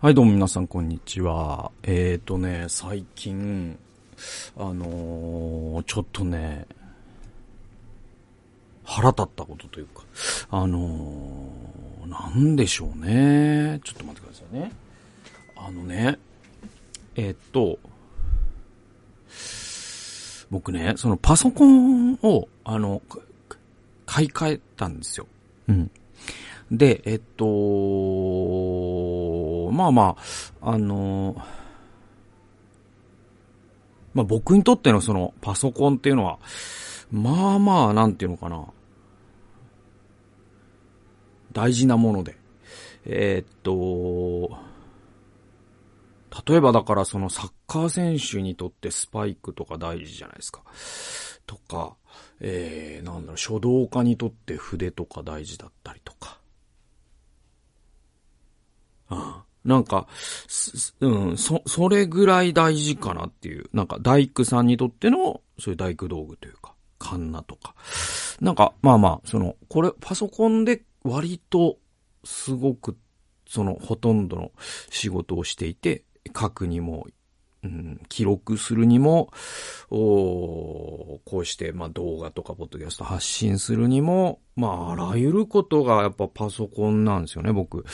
はい、どうも皆さん、こんにちは。えーとね、最近、あのー、ちょっとね、腹立ったことというか、あのー、なんでしょうね。ちょっと待ってくださいね。あのね、えー、っと、僕ね、そのパソコンを、あの、買い替えたんですよ。うん。で、えっと、まあまあ、あの、まあ僕にとってのそのパソコンっていうのは、まあまあ、なんていうのかな。大事なもので。えー、っと、例えばだからそのサッカー選手にとってスパイクとか大事じゃないですか。とか、えー、なんだろう、書道家にとって筆とか大事だったりとか。なんか、うん、そ、それぐらい大事かなっていう。なんか大工さんにとっての、そういう大工道具というか、カンナとか。なんか、まあまあ、その、これ、パソコンで割と、すごく、その、ほとんどの仕事をしていて、書くにもうん、記録するにも、おこうして、まあ、動画とかポッドキャスト発信するにも、まあ、あらゆることがやっぱパソコンなんですよね、僕。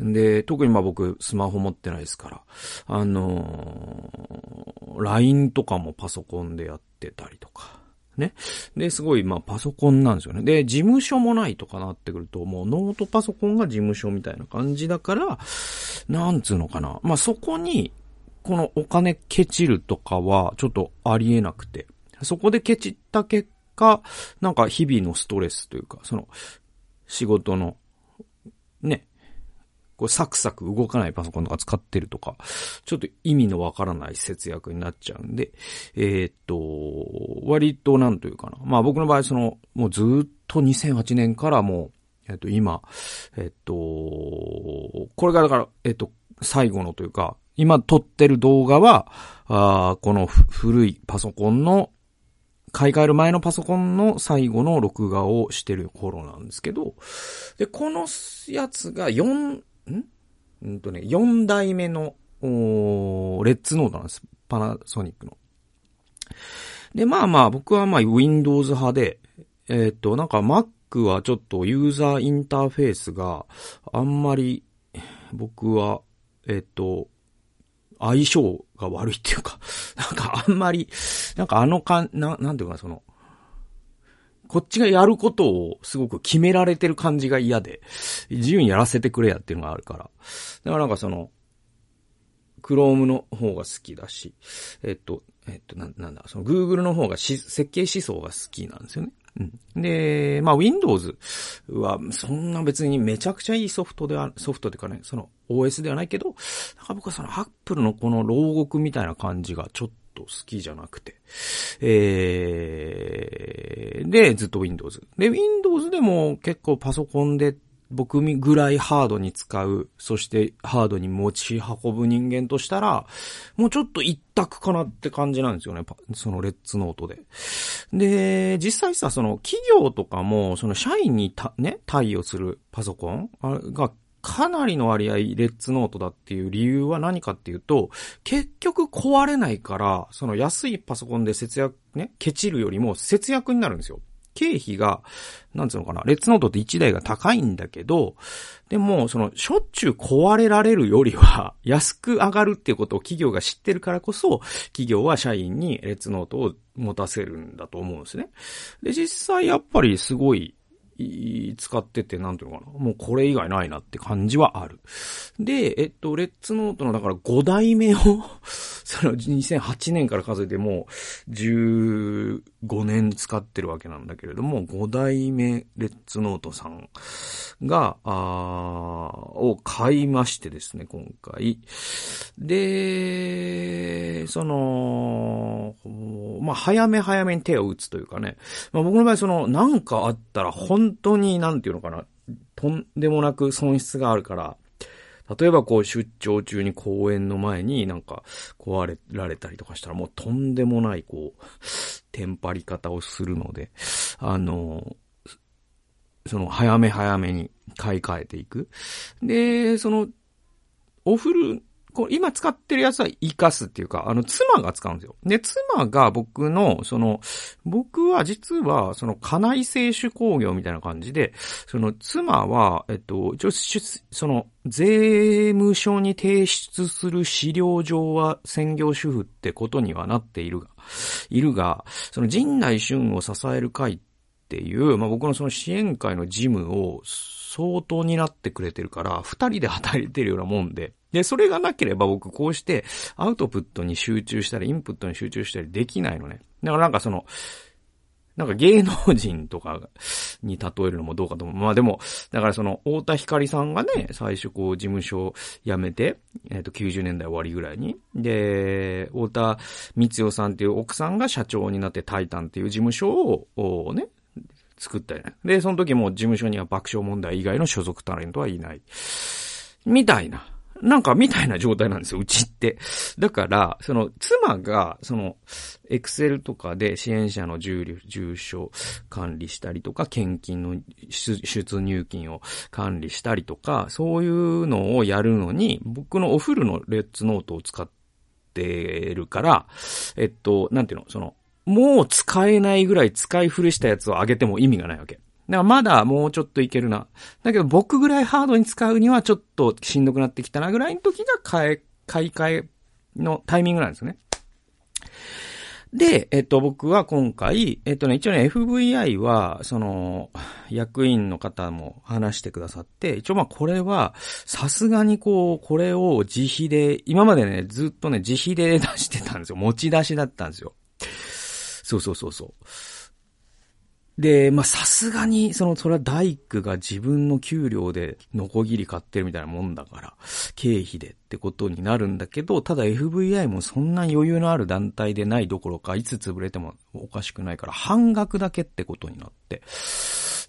で、特にまあ僕、スマホ持ってないですから。あのー、LINE とかもパソコンでやってたりとか。ね。で、すごい、まあ、パソコンなんですよね。で、事務所もないとかなってくると、もうノートパソコンが事務所みたいな感じだから、なんつうのかな。まあ、そこに、このお金ケチるとかはちょっとありえなくて、そこでケチった結果、なんか日々のストレスというか、その仕事の、ね、こうサクサク動かないパソコンとか使ってるとか、ちょっと意味のわからない節約になっちゃうんで、えー、っと、割となんというかな。まあ僕の場合その、もうずっと2008年からもう、えっと今、えっと、これがだから、えっと、最後のというか、今撮ってる動画は、あこの古いパソコンの、買い替える前のパソコンの最後の録画をしてる頃なんですけど、で、このやつが4、ん？んとね、4代目の、おレッツノートなんです。パナソニックの。で、まあまあ、僕はまあ Windows 派で、えっ、と、なんか Mac はちょっとユーザーインターフェースがあんまり僕は、えっ、と、相性が悪いっていうか、なんかあんまり、なんかあのかん、な、なんていうかその、こっちがやることをすごく決められてる感じが嫌で、自由にやらせてくれやっていうのがあるから。だからなんかその、クロームの方が好きだし、えっと、えっと、ななんだ、その Google の方がし設計思想が好きなんですよね。うん。で、まあ Windows はそんな別にめちゃくちゃいいソフトでは、ソフトというかね、その OS ではないけど、なんか僕はその Apple のこの牢獄みたいな感じがちょっと好きじゃなくて。えー、で、ずっと Windows。で、Windows でも結構パソコンで僕ぐらいハードに使う、そしてハードに持ち運ぶ人間としたら、もうちょっと一択かなって感じなんですよね。そのレッツノートで。で、実際さ、その企業とかも、その社員にた、ね、対応するパソコンがかなりの割合レッツノートだっていう理由は何かっていうと、結局壊れないから、その安いパソコンで節約、ね、ケチるよりも節約になるんですよ。経費が、なんつうのかな、レッツノートって1台が高いんだけど、でも、その、しょっちゅう壊れられるよりは、安く上がるっていうことを企業が知ってるからこそ、企業は社員にレッツノートを持たせるんだと思うんですね。で、実際やっぱりすごい、使ってて、なんていうのかな。もうこれ以外ないなって感じはある。で、えっと、レッツノートの、だから5代目を その2008年から数えてもう15年使ってるわけなんだけれども、5代目レッツノートさんが、あを買いましてですね、今回。で、その、まあ、早め早めに手を打つというかね。まあ、僕の場合、その、なんかあったら本当に、なんていうのかな、とんでもなく損失があるから、例えばこう出張中に公演の前になんか壊れられたりとかしたらもうとんでもないこう、テンパり方をするので、あの、その早め早めに買い替えていく。で、そのお風呂、今使ってるやつは活かすっていうか、あの、妻が使うんですよ。で、妻が僕の、その、僕は実は、その、家内製手工業みたいな感じで、その、妻は、えっと、一応、その、税務署に提出する資料上は専業主婦ってことにはなっているが、いるが、その、陣内俊を支える会ってっていう、まあ、僕のその支援会の事務を相当になってくれてるから、二人で働いてるようなもんで、で、それがなければ僕こうしてアウトプットに集中したり、インプットに集中したりできないのね。だからなんかその、なんか芸能人とかに例えるのもどうかと思う。まあでも、だからその、太田光さんがね、最初こう事務所を辞めて、えっ、ー、と90年代終わりぐらいに。で、太田光代さんっていう奥さんが社長になってタイタンっていう事務所を、ね、作ったよね。で、その時も事務所には爆笑問題以外の所属タレントはいない。みたいな。なんかみたいな状態なんですよ、うちって。だから、その、妻が、その、エクセルとかで支援者の住住所管理したりとか、献金の出入金を管理したりとか、そういうのをやるのに、僕のお風呂のレッツノートを使ってるから、えっと、なんていうの、その、もう使えないぐらい使い古したやつを上げても意味がないわけ。だからまだもうちょっといけるな。だけど僕ぐらいハードに使うにはちょっとしんどくなってきたなぐらいの時が買え、買い替えのタイミングなんですね。で、えっと、僕は今回、えっとね、一応ね、FVI は、その、役員の方も話してくださって、一応まあこれは、さすがにこう、これを自費で、今までね、ずっとね、自費で出してたんですよ。持ち出しだったんですよ。そうそうそうそう。で、まさすがに、その、それは大工が自分の給料でノコギリ買ってるみたいなもんだから、経費でってことになるんだけど、ただ FVI もそんな余裕のある団体でないどころか、いつ潰れてもおかしくないから、半額だけってことになって。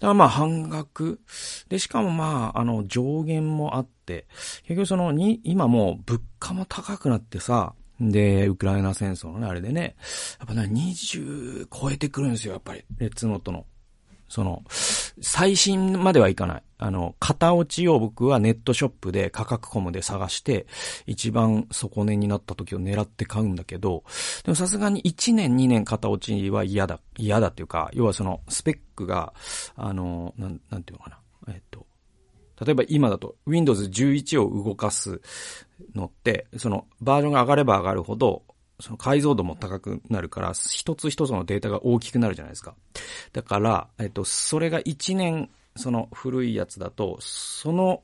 だからまあ半額。で、しかもまあ、あの、上限もあって、結局その、に、今もう物価も高くなってさ、で、ウクライナ戦争のね、あれでね、やっぱね、20超えてくるんですよ、やっぱり。レッツノートの。その、最新まではいかない。あの、型落ちを僕はネットショップで価格コムで探して、一番底値になった時を狙って買うんだけど、でもさすがに1年2年型落ちは嫌だ。嫌だっていうか、要はその、スペックが、あの、なん、なんていうのかな。えっと、例えば今だと Windows 11を動かすのって、そのバージョンが上がれば上がるほど、その解像度も高くなるから、一つ一つのデータが大きくなるじゃないですか。だから、えっと、それが1年、その古いやつだと、その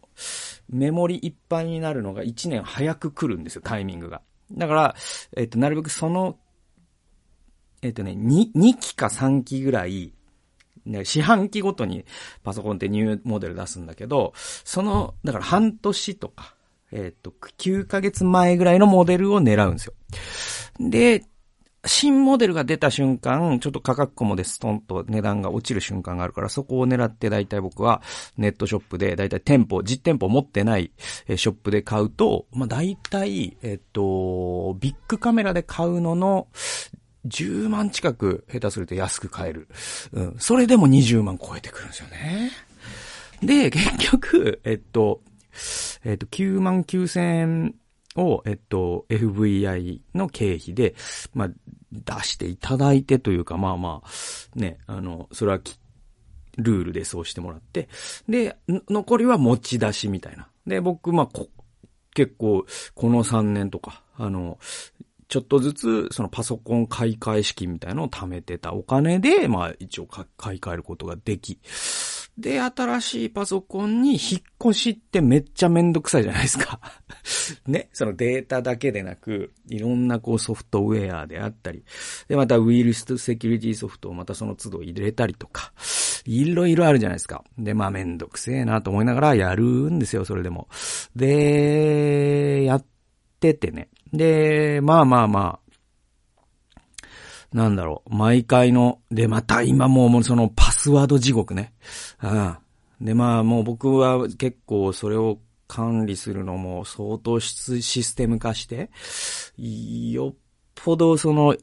メモリいっぱいになるのが1年早く来るんですよ、タイミングが。だから、えっと、なるべくその、えっとね、2、2期か3期ぐらい、ね、四半期ごとにパソコンってニューモデル出すんだけど、その、だから半年とか、えっ、と、9ヶ月前ぐらいのモデルを狙うんですよ。で、新モデルが出た瞬間、ちょっと価格コモでストンと値段が落ちる瞬間があるから、そこを狙って大体僕はネットショップで、大体店舗、実店舗持ってないショップで買うと、まあ大体、えっと、ビッグカメラで買うのの10万近く下手すると安く買える。うん。それでも20万超えてくるんですよね。で、結局、えっと、えっと、9万9000円を、えっと、FVI の経費で、まあ、出していただいてというか、まあまあ、ね、あの、それはルールでそうしてもらって、で、残りは持ち出しみたいな。で、僕、まあ、こ、結構、この3年とか、あの、ちょっとずつ、そのパソコン買い替え資金みたいなのを貯めてたお金で、まあ一応買い替えることができ。で、新しいパソコンに引っ越しってめっちゃめんどくさいじゃないですか ね。そのデータだけでなく、いろんなこうソフトウェアであったり、で、またウイルスとセキュリティソフトをまたその都度入れたりとか、いろいろあるじゃないですか。で、まあめんどくせえなと思いながらやるんですよ、それでも。で、やっててね。で、まあまあまあ、なんだろう、毎回の、で、また今ももうそのパスワード地獄ね。うん。で、まあもう僕は結構それを管理するのも相当システム化して、よっぽどその、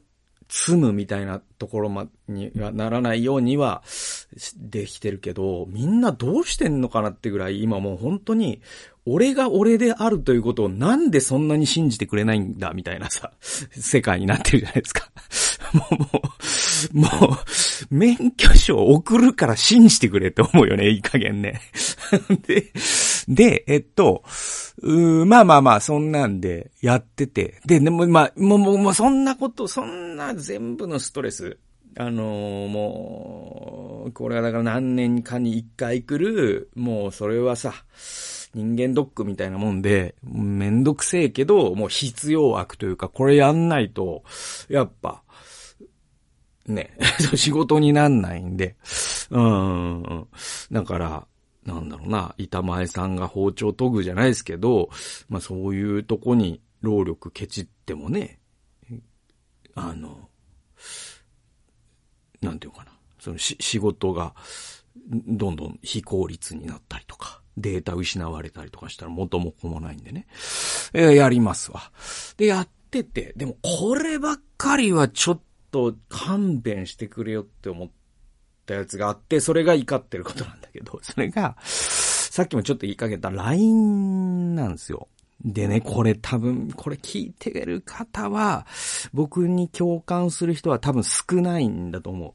積むみたいなところま、にはならないようにはできてるけど、みんなどうしてんのかなってぐらい、今もう本当に、俺が俺であるということをなんでそんなに信じてくれないんだ、みたいなさ、世界になってるじゃないですか。もう、もう、もう、免許証送るから信じてくれって思うよね、いい加減ね。で、で、えっと、うまあまあまあ、そんなんでやってて。で、でもまあ、もう、もう、もうそんなこと、そんな全部のストレス、あのー、もう、これはだから何年かに一回来る、もうそれはさ、人間ドックみたいなもんで、めんどくせえけど、もう必要悪というか、これやんないと、やっぱ、ね、仕事になんないんで、うん。だから、なんだろうな、板前さんが包丁研ぐじゃないですけど、まあそういうとこに労力ケチってもね、あの、なんていうかな、そのし仕事がどんどん非効率になったりとか、データ失われたりとかしたら元も子もないんでね。えー、やりますわ。で、やってて、でもこればっかりはちょっと勘弁してくれよって思ってたやつがあって、それが怒ってることなんだけど、それが、さっきもちょっと言いかけた LINE なんですよ。でね、これ多分、これ聞いてる方は、僕に共感する人は多分少ないんだと思う。っ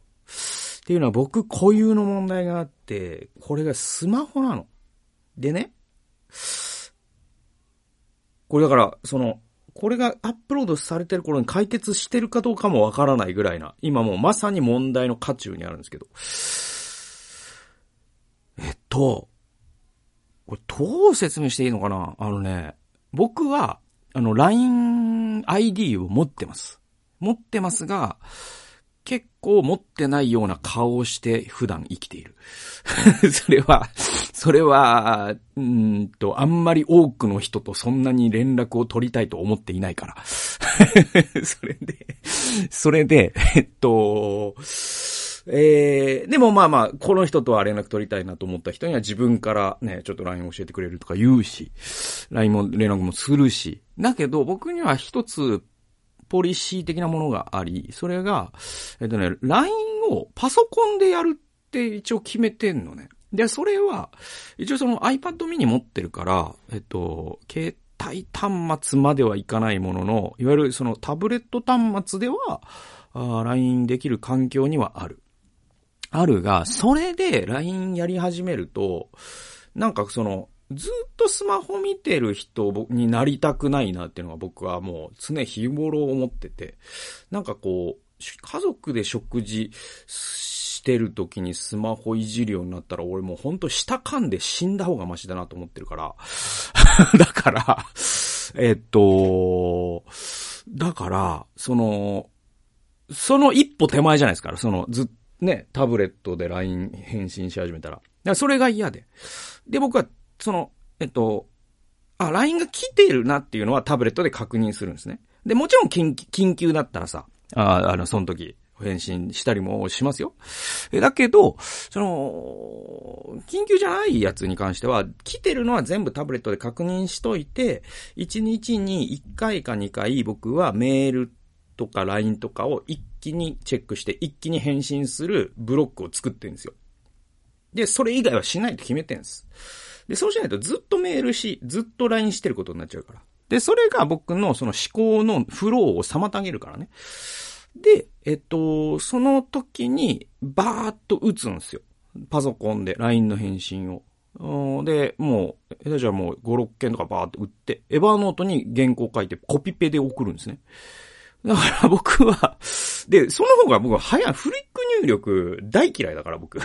ていうのは僕固有の問題があって、これがスマホなの。でね、これだから、その、これがアップロードされてる頃に解決してるかどうかもわからないぐらいな、今もうまさに問題の渦中にあるんですけど。えっと、これどう説明していいのかな？あのね、僕は、あの、LINE ID を持ってます。持ってますが、結構持ってないような顔をして普段生きている。それは、それは、うんと、あんまり多くの人とそんなに連絡を取りたいと思っていないから。それで、それで、えっと、えー、でもまあまあ、この人とは連絡取りたいなと思った人には自分からね、ちょっと LINE 教えてくれるとか言うし、LINE も連絡もするし、だけど僕には一つポリシー的なものがあり、それが、えっとね、LINE をパソコンでやるって一応決めてんのね。で、それは、一応その iPad mini 持ってるから、えっと、携帯端末まではいかないものの、いわゆるそのタブレット端末では、LINE できる環境にはある。あるが、それで LINE やり始めると、なんかその、ずっとスマホ見てる人になりたくないなっていうのが僕はもう常日頃思ってて、なんかこう、家族で食事してる時にスマホいじるようになったら俺もうほんと舌噛んで死んだ方がマシだなと思ってるから。だから、えっと、だから、その、その一歩手前じゃないですか。その、ずね、タブレットで LINE 返信し始めたら。だからそれが嫌で。で、僕はその、えっと、あ、LINE が来てるなっていうのはタブレットで確認するんですね。で、もちろん緊緊急だったらさ、ああの、その時、返信したりもしますよ。だけど、その、緊急じゃないやつに関しては、来てるのは全部タブレットで確認しといて、1日に1回か2回僕はメールとか LINE とかを一気にチェックして、一気に返信するブロックを作ってるんですよ。で、それ以外はしないと決めてるんです。で、そうしないとずっとメールし、ずっと LINE してることになっちゃうから。で、それが僕のその思考のフローを妨げるからね。で、えっと、その時にバーッと打つんですよ。パソコンで LINE の返信を。で、もう、じゃもう5、6件とかバーッと打って、エヴァーノートに原稿書いてコピペで送るんですね。だから僕は、で、その方が僕は早い、フリック入力大嫌いだから僕。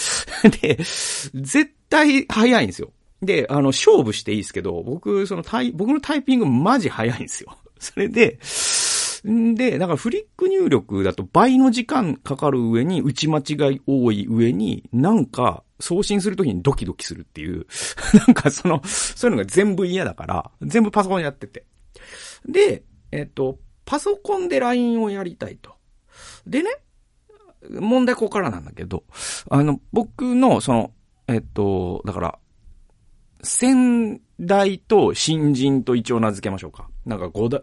で、絶対早いんですよ。で、あの、勝負していいですけど、僕、そのタイ、僕のタイピングマジ早いんですよ。それで、んで、だかフリック入力だと倍の時間かかる上に、打ち間違い多い上に、なんか、送信するときにドキドキするっていう、なんかその、そういうのが全部嫌だから、全部パソコンやってて。で、えっと、パソコンで LINE をやりたいと。でね、問題ここからなんだけど、あの、僕の、その、えっと、だから、先代と新人と一応名付けましょうか。なんか五代、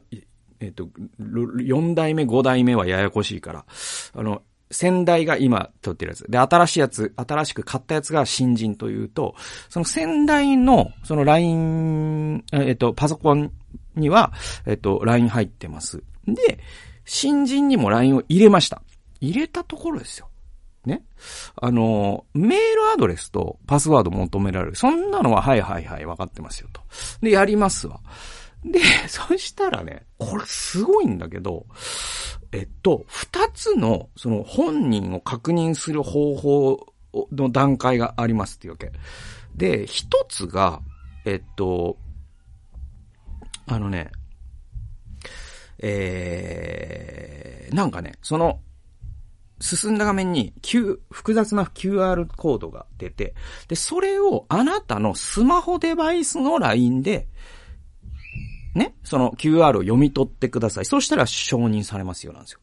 えっ、と、4代目、5代目はややこしいから、あの、先代が今撮ってるやつ。で、新しいやつ、新しく買ったやつが新人というと、その先代の、その LINE、えっと、パソコンには、えっと、LINE 入ってます。で、新人にも LINE を入れました。入れたところですよ。ね。あの、メールアドレスとパスワード求められる。そんなのは、はいはいはい、分かってますよと。で、やりますわ。で、そしたらね、これすごいんだけど、えっと、二つの、その本人を確認する方法の段階がありますっていうわけ。で、一つが、えっと、あのね、えー、なんかね、その、進んだ画面に、Q、複雑な QR コードが出て、で、それをあなたのスマホデバイスの LINE で、ね、その QR を読み取ってください。そしたら承認されますよなんですよ。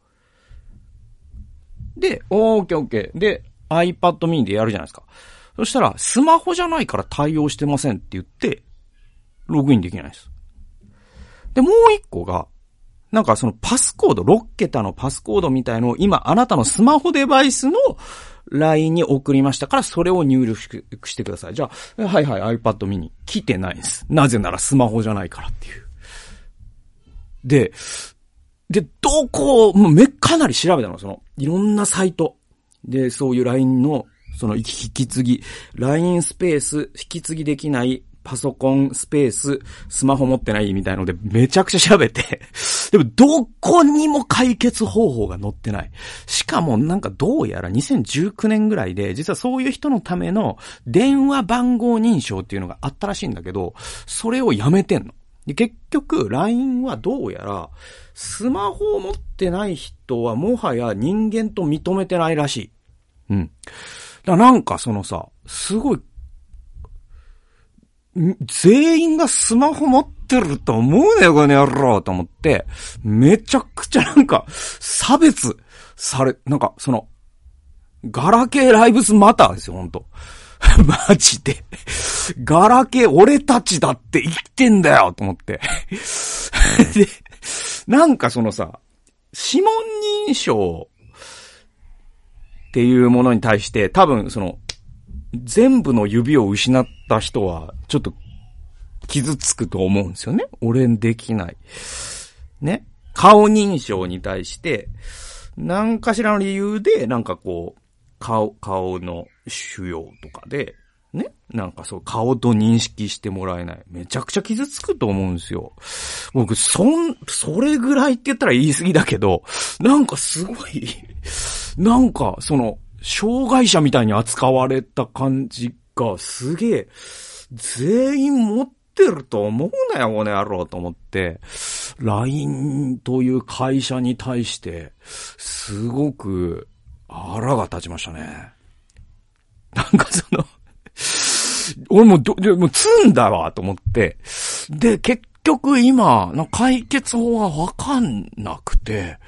で、オーケーオーケー。で、iPad mini でやるじゃないですか。そしたら、スマホじゃないから対応してませんって言って、ログインできないです。で、もう一個が、なんかそのパスコード、6桁のパスコードみたいのを今あなたのスマホデバイスの LINE に送りましたからそれを入力してください。じゃあ、はいはい iPad mini 来てないです。なぜならスマホじゃないからっていう。で、で、どこ、もうめ、かなり調べたの、その、いろんなサイト。で、そういう LINE の、その、引き継ぎ、LINE スペース、引き継ぎできないパソコン、スペース、スマホ持ってないみたいので、めちゃくちゃ調べて でも、どこにも解決方法が載ってない。しかも、なんかどうやら2019年ぐらいで、実はそういう人のための電話番号認証っていうのがあったらしいんだけど、それをやめてんの。で、結局、LINE はどうやら、スマホを持ってない人はもはや人間と認めてないらしい。うん。だなんかそのさ、すごい、全員がスマホ持ってると思うねよ、この野郎と思って、めちゃくちゃなんか、差別され、なんかその、ガラケーライブスマターですよ、ほんと。マジで。ガラケー俺たちだって生きてんだよと思って。で、なんかそのさ、指紋認証っていうものに対して多分その、全部の指を失った人はちょっと傷つくと思うんですよね。俺できない。ね。顔認証に対して、何かしらの理由で、なんかこう、顔、顔の腫瘍とかで、ねなんかそう、顔と認識してもらえない。めちゃくちゃ傷つくと思うんですよ。僕、そん、それぐらいって言ったら言い過ぎだけど、なんかすごい、なんか、その、障害者みたいに扱われた感じがすげえ、全員持ってると思うなよ、この野郎と思って、LINE という会社に対して、すごく、腹が立ちましたね。なんかその俺もど、もう積んだわ、と思って。で、結局今、解決法はわかんなくて、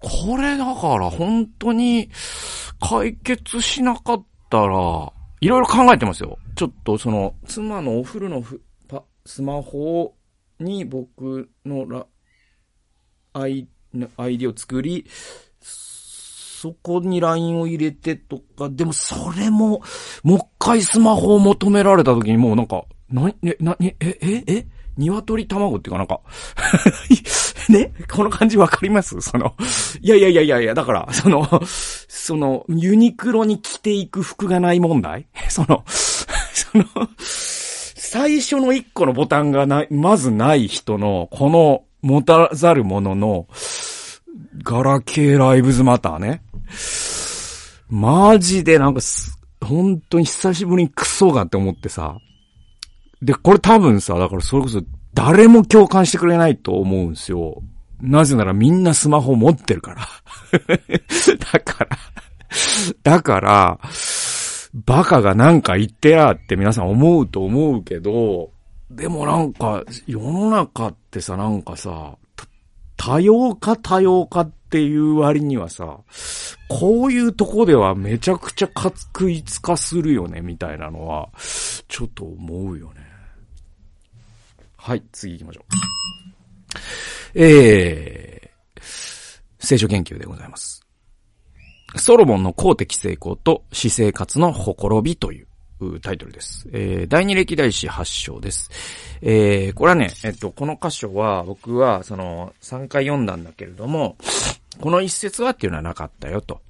これだから本当に解決しなかったら、いろいろ考えてますよ。ちょっとその、妻のお風呂のふパスマホに僕のラ、アイ、アイディを作り、そこに LINE を入れてとか、でもそれも、もう一回スマホを求められた時にもうなんか、な、ね、な、え、え、え？鶏卵っていうかなんか ね？この感じわかります？その、いやいやいやいやいや、だから、その、その、ユニクロに着ていく服がない問題？その、その、最初の一個のボタンがない、まずない人の、この持たざるものの、ガラケーライブズマターね。マジでなんか本当に久しぶりにクソがって思ってさ。で、これ多分さ、だからそれこそ誰も共感してくれないと思うんですよ。なぜならみんなスマホ持ってるから。だから、だから、バカがなんか言ってやって皆さん思うと思うけど、でもなんか、世の中ってさ、なんかさ、多様化多様化っていう割にはさ、こういうとこではめちゃくちゃ確一化するよね、みたいなのは、ちょっと思うよね。はい、次行きましょう。えー、聖書研究でございます。ソロモンの公的成功と私生活のほころびというタイトルです。えー、第二歴代史発祥です。えー、これはね、えっと、この箇所は、僕は、その、3回読んだんだけれども、この一節はっていうのはなかったよと。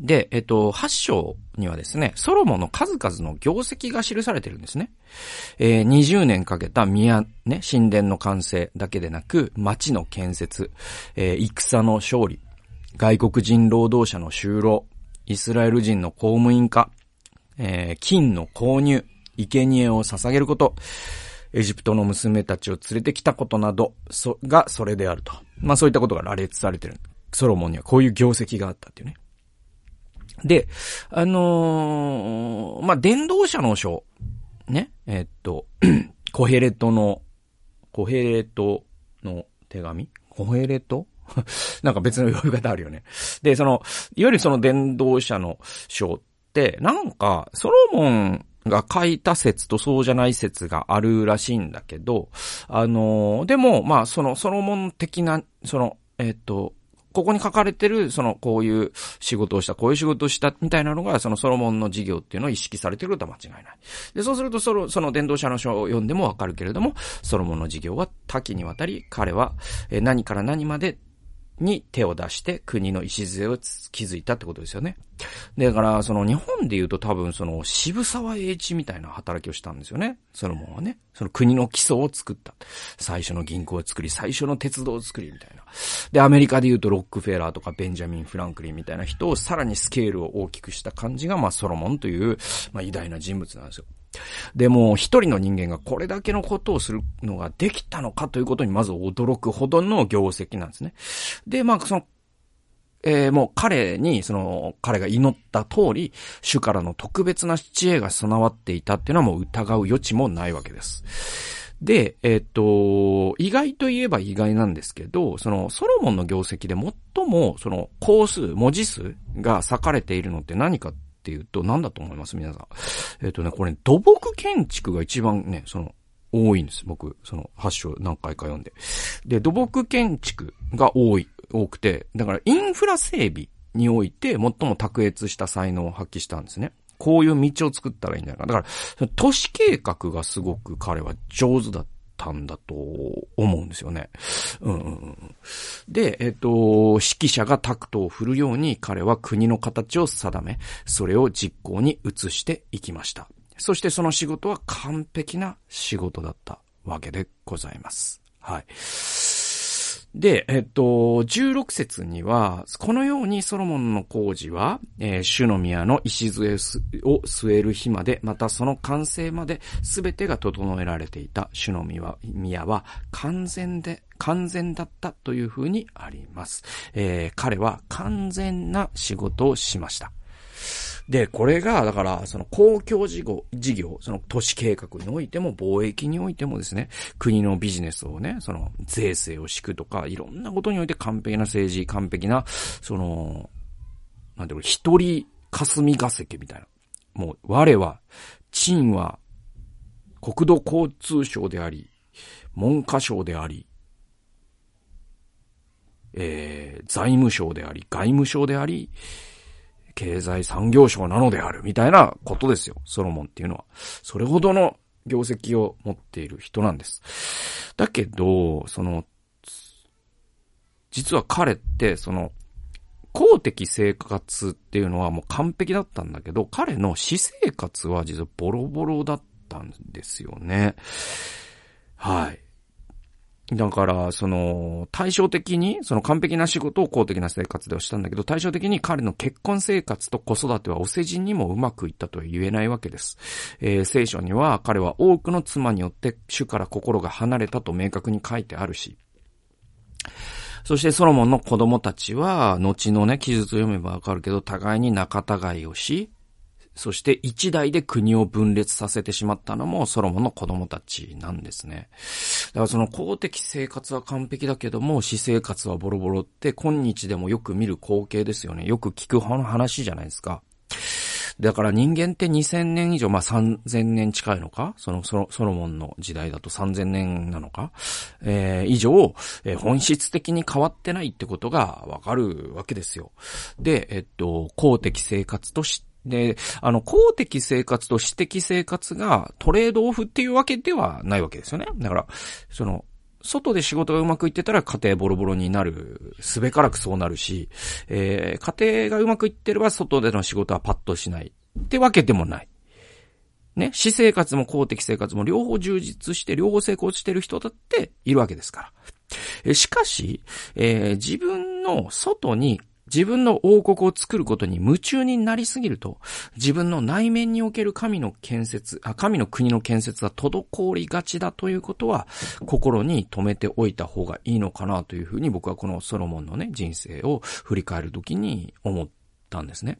で、えっと、8章にはですね、ソロモンの数々の業績が記されてるんですね。えー、20年かけた宮、ね、神殿の完成だけでなく、町の建設、えー、戦の勝利、外国人労働者の就労、イスラエル人の公務員化、えー、金の購入、生贄を捧げること、エジプトの娘たちを連れてきたことなど、そ、がそれであると。まあそういったことが羅列されてる。ソロモンにはこういう業績があったっていうね。で、あのー、まあ、伝道者の書、ね、えー、っと、コヘレトの、コヘレトの手紙？コヘレト？なんか別の呼び方あるよね。で、その、いわゆるその伝道者の書って、なんか、ソロモンが書いた説とそうじゃない説があるらしいんだけど、あのー、でも、まあ、その、ソロモン的な、その、えっ、と、ここに書かれてる、その、こういう仕事をした、こういう仕事をした、みたいなのが、そのソロモンの事業っていうのを意識されてることは間違いない。で、そうすると、その、その伝道者の書を読んでもわかるけれども、ソロモンの事業は多岐にわたり、彼は、何から何までに手を出して国の礎を築いたってことですよね。だから、その日本で言うと多分その渋沢栄一みたいな働きをしたんですよね。ソロモンはね。その国の基礎を作った。最初の銀行を作り、最初の鉄道を作りみたいな。で、アメリカで言うとロックフェラーとかベンジャミン・フランクリンみたいな人をさらにスケールを大きくした感じが、まあソロモンという、まあ偉大な人物なんですよ。でも、一人の人間がこれだけのことをするのができたのかということにまず驚くほどの業績なんですね。で、まあ、その、えー、もう彼に、その、彼が祈った通り、主からの特別な知恵が備わっていたっていうのはもう疑う余地もないわけです。で、えっ、と、意外といえば意外なんですけど、その、ソロモンの業績で最も、その、工数、文字数が割かれているのって何かっていうと、何だと思います？皆さん。えっ、ー、とね、これ、土木建築が一番ね、その、多いんです。僕、その、発祥何回か読んで。で、土木建築が多い、多くて、だからインフラ整備において最も卓越した才能を発揮したんですね。こういう道を作ったらいいんじゃないか。だから、都市計画がすごく彼は上手だったんだと思うんですよね。うんうん、で、えっ、と、指揮者がタクトを振るように彼は国の形を定め、それを実行に移していきました。そしてその仕事は完璧な仕事だったわけでございます。はい。で、えっと、16節には、このようにソロモンの工事は、えー、主の宮の礎を据える日まで、またその完成まで、すべてが整えられていた主の宮は、完全で、完全だったというふうにあります。えー、彼は完全な仕事をしました。で、これが、だから、その公共事業、事業、その都市計画においても、貿易においてもですね、国のビジネスをね、その税制を敷くとか、いろんなことにおいて完璧な政治、完璧な、その、なんていうの、一人霞が関みたいな。もう、我は、陳は、国土交通省であり、文科省であり、えー、財務省であり、外務省であり、経済産業省なのである、みたいなことですよ。ソロモンっていうのは。それほどの業績を持っている人なんです。だけど、その、実は彼って、その、公的生活っていうのはもう完璧だったんだけど、彼の私生活は実はボロボロだったんですよね。はい。だから、その、対照的に、その完璧な仕事を公的な生活ではしたんだけど、対照的に彼の結婚生活と子育てはお世辞にもうまくいったとは言えないわけです。えー、聖書には彼は多くの妻によって主から心が離れたと明確に書いてあるし、そしてソロモンの子供たちは、後のね、記述を読めばわかるけど、互いに仲違いをし、そして一代で国を分裂させてしまったのもソロモンの子供たちなんですね。だからその公的生活は完璧だけども、私生活はボロボロって今日でもよく見る光景ですよね。よく聞く話じゃないですか。だから人間って2000年以上、まあ3000年近いのか？そのソロモンの時代だと3000年なのか？えー、以上、えー、本質的に変わってないってことがわかるわけですよ。で、えっと、公的生活としで、あの、公的生活と私的生活がトレードオフっていうわけではないわけですよね。だから、その、外で仕事がうまくいってたら家庭ボロボロになる、すべからくそうなるし、えー、家庭がうまくいってれば外での仕事はパッとしない。ってわけでもない。ね、私生活も公的生活も両方充実して、両方成功してる人だっているわけですから。しかし、えー、自分の外に自分の王国を作ることに夢中になりすぎると、自分の内面における神の建設、あ神の国の建設は滞りがちだということは、心に留めておいた方がいいのかなというふうに僕はこのソロモンのね、人生を振り返るときに思ったんですね。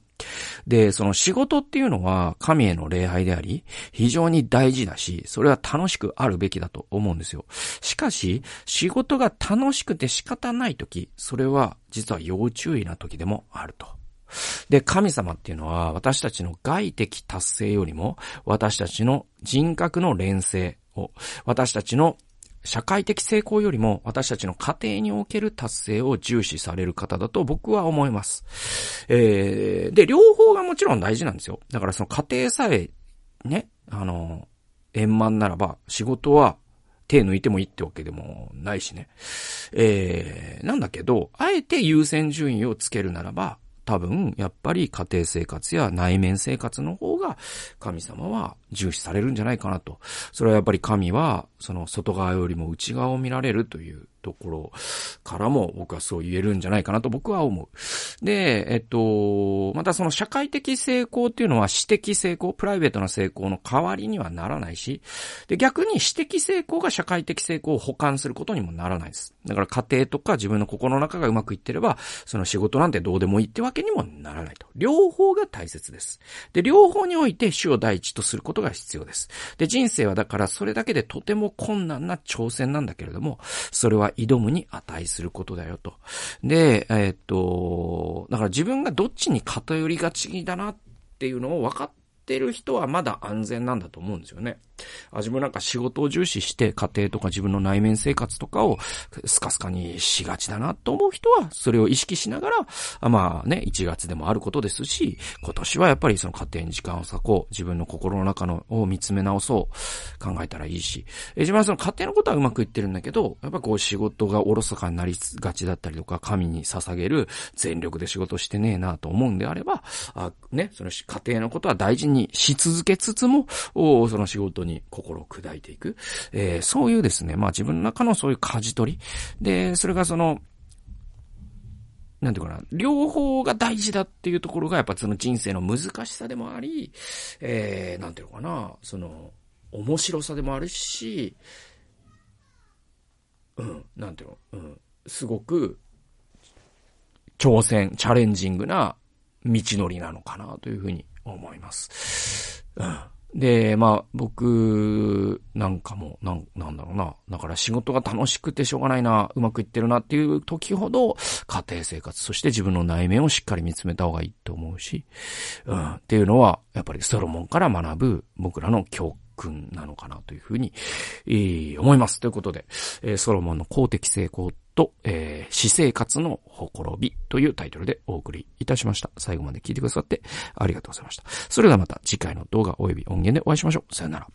で、その仕事っていうのは神への礼拝であり、非常に大事だし、それは楽しくあるべきだと思うんですよ。しかし、仕事が楽しくて仕方ない時、それは実は要注意な時でもあると。で、神様っていうのは私たちの外的達成よりも、私たちの人格の連成を、私たちの社会的成功よりも私たちの家庭における達成を重視される方だと僕は思います。えー、で、両方がもちろん大事なんですよ。だからその家庭さえ、ね、あの、円満ならば仕事は手抜いてもいいってわけでもないしね。えー、なんだけど、あえて優先順位をつけるならば、多分、やっぱり家庭生活や内面生活の方が神様は重視されるんじゃないかなと。それはやっぱり神は、その外側よりも内側を見られるというところからも僕はそう言えるんじゃないかなと僕は思う。で、えっと、またその社会的成功っていうのは私的成功、プライベートな成功の代わりにはならないし、で、逆に私的成功が社会的成功を補完することにもならないです。だから家庭とか自分の心の中がうまくいってれば、その仕事なんてどうでもいいってわけにもならないと。両方が大切です。で、両方において主を第一とすることが必要です。で、人生はだからそれだけでとても困難な挑戦なんだけれども、それは挑むに値することだよと。で、えー、っと、だから自分がどっちに偏りがちだなっていうのを分かってる人はまだ安全なんだと思うんですよね。あ自分なんか仕事を重視して家庭とか自分の内面生活とかをスカスカにしがちだなと思う人はそれを意識しながら、あまあね、1月でもあることですし、今年はやっぱりその家庭に時間を割こう、自分の心の中のを見つめ直そう考えたらいいし、え自分はその家庭のことはうまくいってるんだけど、やっぱこう仕事がおろそかになりがちだったりとか、神に捧げる全力で仕事してねえなと思うんであれば、あね、その家庭のことは大事にし続けつつも、おその仕事にに心を砕いていく。えー、そういうですね、まあ自分の中のそういう舵取り。で、それがその、なんていうかな、両方が大事だっていうところが、やっぱその人生の難しさでもあり、えー、なんていうのかな、その、面白さでもあるし、うん、なんていうの、うん、すごく、挑戦、チャレンジングな道のりなのかなというふうに思います。うん。で、まあ、僕なんかも、なん、なんだろうな。だから仕事が楽しくてしょうがないな、うまくいってるなっていう時ほど、家庭生活、そして自分の内面をしっかり見つめた方がいいと思うし、うん、っていうのは、やっぱりソロモンから学ぶ僕らの教訓なのかなというふうに、えー、思います。ということで、えー、ソロモンの公的成功と、えー、私生活のほころびというタイトルでお送りいたしました。最後まで聞いてくださってありがとうございました。それではまた次回の動画及び音源でお会いしましょう。さよなら。